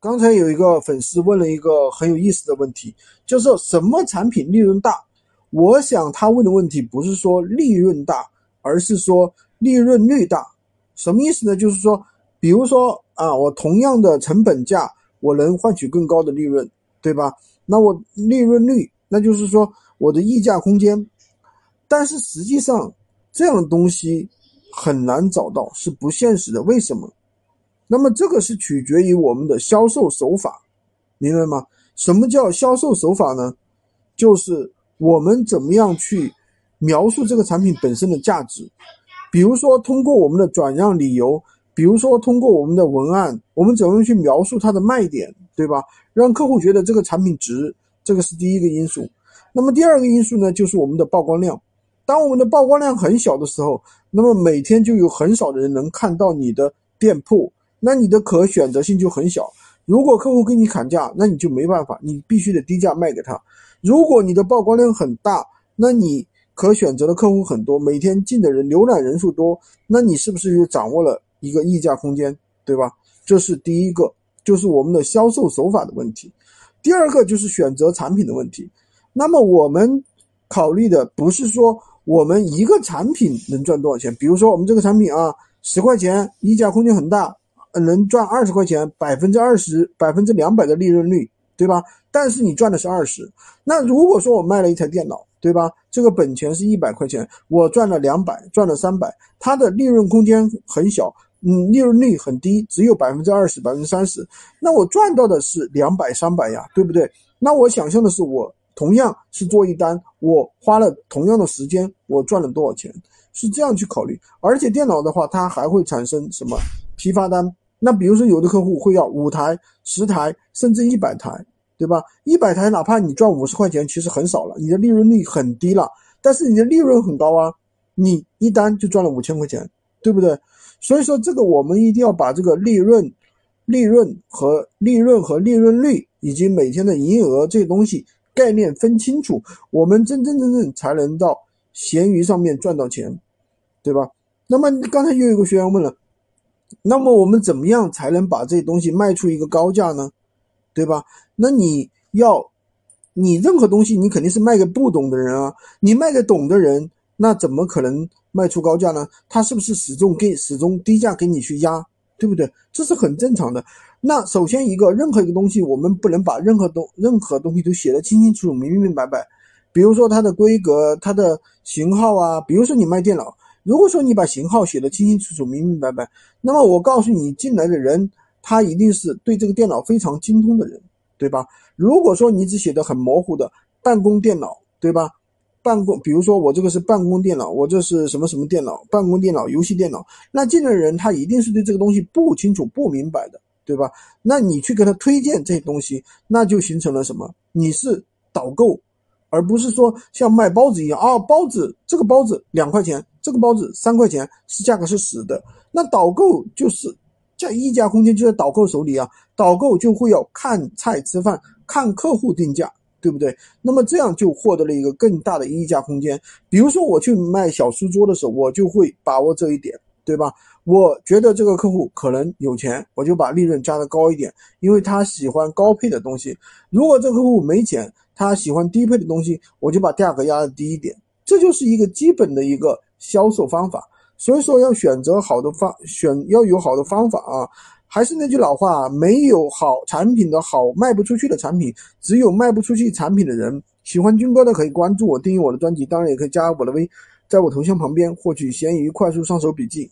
刚才有一个粉丝问了一个很有意思的问题，就是什么产品利润大？我想他问的问题不是说利润大，而是说利润率大。什么意思呢？就是说，比如说啊，我同样的成本价，我能换取更高的利润，对吧？那我利润率，那就是说我的溢价空间。但是实际上，这样的东西很难找到，是不现实的。为什么？那么这个是取决于我们的销售手法，明白吗？什么叫销售手法呢？就是我们怎么样去描述这个产品本身的价值。比如说，通过我们的转让理由，比如说通过我们的文案，我们怎么去描述它的卖点，对吧？让客户觉得这个产品值，这个是第一个因素。那么第二个因素呢，就是我们的曝光量。当我们的曝光量很小的时候，那么每天就有很少的人能看到你的店铺。那你的可选择性就很小。如果客户给你砍价，那你就没办法，你必须得低价卖给他。如果你的曝光量很大，那你可选择的客户很多，每天进的人、浏览人数多，那你是不是就掌握了一个溢价空间，对吧？这是第一个，就是我们的销售手法的问题。第二个就是选择产品的问题。那么我们考虑的不是说我们一个产品能赚多少钱，比如说我们这个产品啊，十块钱溢价空间很大。能赚二十块钱，百分之二十、百分之两百的利润率，对吧？但是你赚的是二十。那如果说我卖了一台电脑，对吧？这个本钱是一百块钱，我赚了两百，赚了三百，它的利润空间很小，嗯，利润率很低，只有百分之二十、百分之三十。那我赚到的是两百、三百呀，对不对？那我想象的是，我同样是做一单，我花了同样的时间，我赚了多少钱？是这样去考虑。而且电脑的话，它还会产生什么批发单？那比如说，有的客户会要五台、十台，甚至一百台，对吧？一百台，哪怕你赚五十块钱，其实很少了，你的利润率很低了。但是你的利润很高啊，你一单就赚了五千块钱，对不对？所以说，这个我们一定要把这个利润、利润和利润和利润率以及每天的营业额这些东西概念分清楚，我们真真正正才能到闲鱼上面赚到钱，对吧？那么刚才又有个学员问了。那么我们怎么样才能把这东西卖出一个高价呢？对吧？那你要，你任何东西你肯定是卖给不懂的人啊，你卖给懂的人，那怎么可能卖出高价呢？他是不是始终给始终低价给你去压，对不对？这是很正常的。那首先一个，任何一个东西，我们不能把任何东任何东西都写得清清楚楚、明明白白。比如说它的规格、它的型号啊，比如说你卖电脑。如果说你把型号写的清清楚楚、明明白白，那么我告诉你，进来的人他一定是对这个电脑非常精通的人，对吧？如果说你只写的很模糊的办公电脑，对吧？办公，比如说我这个是办公电脑，我这是什么什么电脑？办公电脑、游戏电脑，那进来的人他一定是对这个东西不清楚、不明白的，对吧？那你去给他推荐这些东西，那就形成了什么？你是导购。而不是说像卖包子一样啊，包子这个包子两块钱，这个包子三块钱，是价格是死的。那导购就是在溢价空间就在导购手里啊，导购就会要看菜吃饭，看客户定价，对不对？那么这样就获得了一个更大的溢价空间。比如说我去卖小书桌的时候，我就会把握这一点，对吧？我觉得这个客户可能有钱，我就把利润加的高一点，因为他喜欢高配的东西。如果这个客户没钱，他喜欢低配的东西，我就把价格压的低一点，这就是一个基本的一个销售方法。所以说要选择好的方选要有好的方法啊。还是那句老话，没有好产品的好卖不出去的产品，只有卖不出去产品的人。喜欢军哥的可以关注我，订阅我的专辑，当然也可以加我的微，在我头像旁边获取闲鱼快速上手笔记。